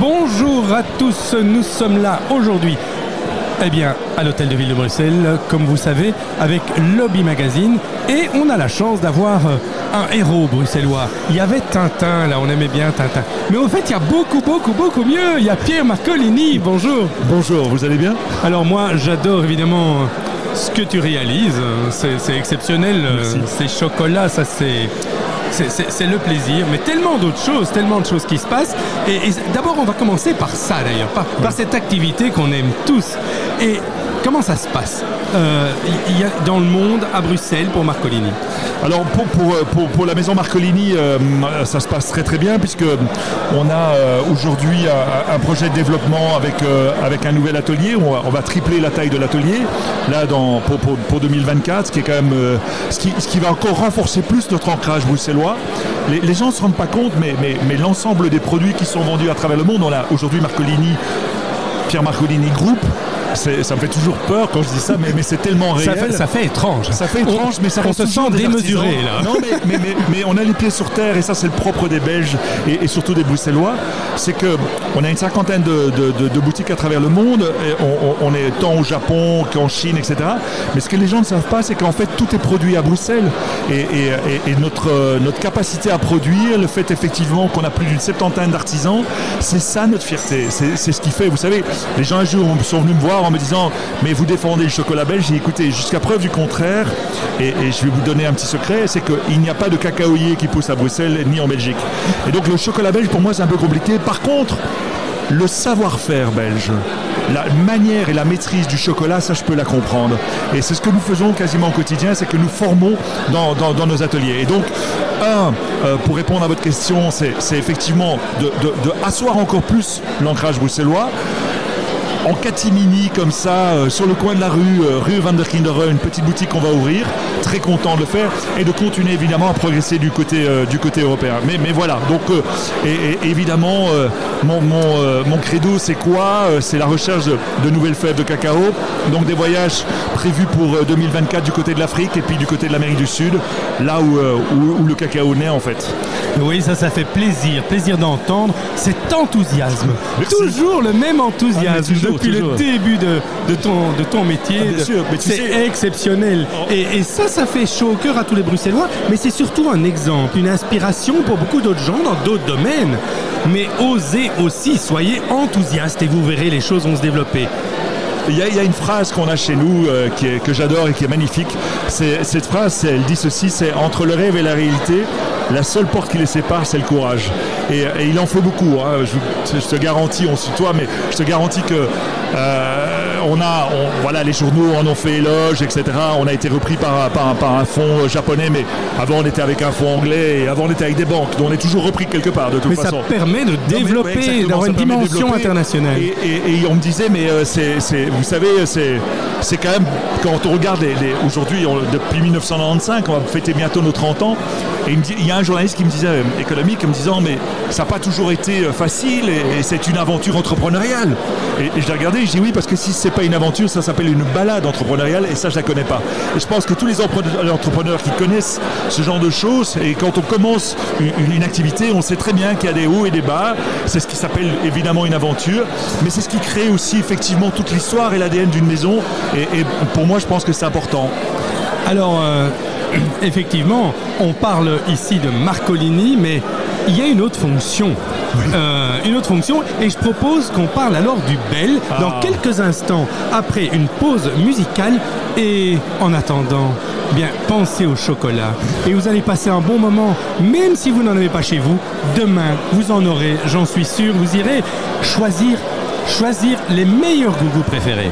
Bonjour à tous, nous sommes là aujourd'hui eh bien, à l'hôtel de ville de Bruxelles, comme vous savez, avec Lobby Magazine. Et on a la chance d'avoir euh, un héros bruxellois. Il y avait Tintin, là, on aimait bien Tintin. Mais au fait, il y a beaucoup, beaucoup, beaucoup mieux. Il y a Pierre Marcolini. Bonjour. Bonjour, vous allez bien? Alors moi, j'adore évidemment ce que tu réalises. C'est exceptionnel. Merci. Ces chocolats, ça c'est... c'est- le plaisir, mais tellement d'autres choses, tellement de choses qui se passent. Et, et d'abord, on va commencer par ça d'ailleurs, par, par cette activité qu'on aime tous. Et comment ça se passe euh, dans le monde, à Bruxelles, pour Marcolini Alors pour, euh, la maison Marcolini, euh, ça se passe très très bien puisque on a aujourd'hui un, projet de développement avec, un nouvel atelier. On va, tripler la taille de l'atelier là pour, pour, pour 2024, ce qui est quand même ce, qui, va encore renforcer plus notre ancrage bruxellois. Les, gens ne se rendent pas compte, mais, mais, mais l'ensemble des produits qui sont vendus à travers le monde, on a aujourd'hui Marcolini, Pierre Marcolini Group. Ça me fait toujours peur quand je dis ça, mais, mais c'est tellement réel. ça fait, ça fait étrange. Ça fait étrange, On- mais ça on se sent démesuré là. Non, mais, mais, mais, mais on a les pieds sur terre et ça, c'est le propre des Belges et, et surtout des Bruxellois. C'est que on a une cinquantaine de, de- de- de boutiques à travers le monde. Et on, on- on est tant au Japon qu'en Chine, etc. Mais ce que les gens ne savent pas, c'est qu'en fait, tout est produit à Bruxelles. Et, et- et- et notre, euh, notre capacité à produire, le fait effectivement qu'on a plus d'une septantaine d'artisans, c'est ça notre fierté. C'est ce qui fait. Vous savez, les gens un jour sont venus me voir en me disant Mais vous défendez le chocolat belge. J'ai dit, écoutez, jusqu'à preuve du contraire, et, je vais vous donner un petit secret c'est qu'il n'y a pas de cacaoyer qui pousse à Bruxelles ni en Belgique. Et donc le chocolat belge, pour moi, c'est un peu compliqué. Par contre, le savoir-faire belge, la manière et la maîtrise du chocolat, ça je peux la comprendre. Et c'est ce que nous faisons quasiment au quotidien, c'est que nous formons dans, dans- nos ateliers. Et donc, un, euh, pour répondre à votre question, c'est c'est effectivement de, de- de asseoir encore plus l'ancrage bruxellois en catimini comme ça, euh, sur le coin de la rue, euh, rue Van der Kinderen, une petite boutique qu'on va ouvrir. Très content de le faire et de continuer évidemment à progresser du côté, euh, du côté européen. Mais, mais voilà, donc et, et évidemment, mon, mon, mon credo c'est quoi C'est la recherche de, de nouvelles fèves de cacao. Donc des voyages prévus pour euh, 2024 du côté de l'Afrique et puis du côté de l'Amérique du Sud, là où, où, où le cacao naît en fait. Oui, ça, ça fait plaisir, plaisir d'entendre cet enthousiasme. Merci. Toujours le même enthousiasme Ah, toujours, depuis toujours. le début de, de ton, de ton métier. Ah, c'est sais- exceptionnel. Oh. Et, et ça, ça fait chaud au cœur à tous les Bruxellois, mais c'est surtout un exemple, une inspiration pour beaucoup d'autres gens dans d'autres domaines. Mais osez aussi, soyez enthousiastes et vous verrez les choses vont se développer. Il y, a, il y a une phrase qu'on a chez nous euh, qui est- que j'adore et qui est magnifique. Cette phrase, elle dit ceci, c'est entre le rêve et la réalité, la seule porte qui les sépare, c'est le courage. Et, et il en faut beaucoup. hein. Je, je te garantis, on suit toi, mais je te garantis que euh, on a, on- voilà, les journaux en ont fait éloge, etc. On a été repris par, par, par un fonds euh, japonais, mais avant on était avec un fonds anglais et avant on était avec des banques. Donc on est toujours repris quelque part de toute Mais façon. ça permet de mais, développer, d'avoir une dimension internationale. Et, et- et on me disait, mais euh, c'est, vous savez, c'est, quand même, quand on regarde les, les- aujourd'hui, depuis 1995, on va fêter bientôt nos 30 ans, et il, y a un journaliste qui me disait, euh, économique, en me disant, mais ça n'a pas toujours été euh, facile, et, c'est une aventure entrepreneuriale. Et, je l'ai regardé, et je dis oui, parce que si c'est pas une aventure, ça s'appelle une balade entrepreneuriale, et ça, je la connais pas. Et je pense que tous les entrepreneurs qui connaissent ce genre de choses, et quand on commence une, activité, on sait très bien qu'il y a des hauts et des bas. C'est ce qui s'appelle évidemment une aventure, mais c'est ce qui crée aussi effectivement toute l'histoire et l'ADN d'une maison. Et, et pour moi, je pense que c'est important. Alors, euh, effectivement, on parle ici de Marcolini, mais il y a une autre fonction. Euh, une autre fonction, et je propose qu'on parle alors du bel dans Ah. quelques instants, après une pause musicale. Et en attendant, bien, pensez au chocolat. Et vous allez passer un bon moment, même si vous n'en avez pas chez vous. Demain, vous en aurez, j'en suis sûr. Vous irez choisir, choisir les meilleurs gougous préférés.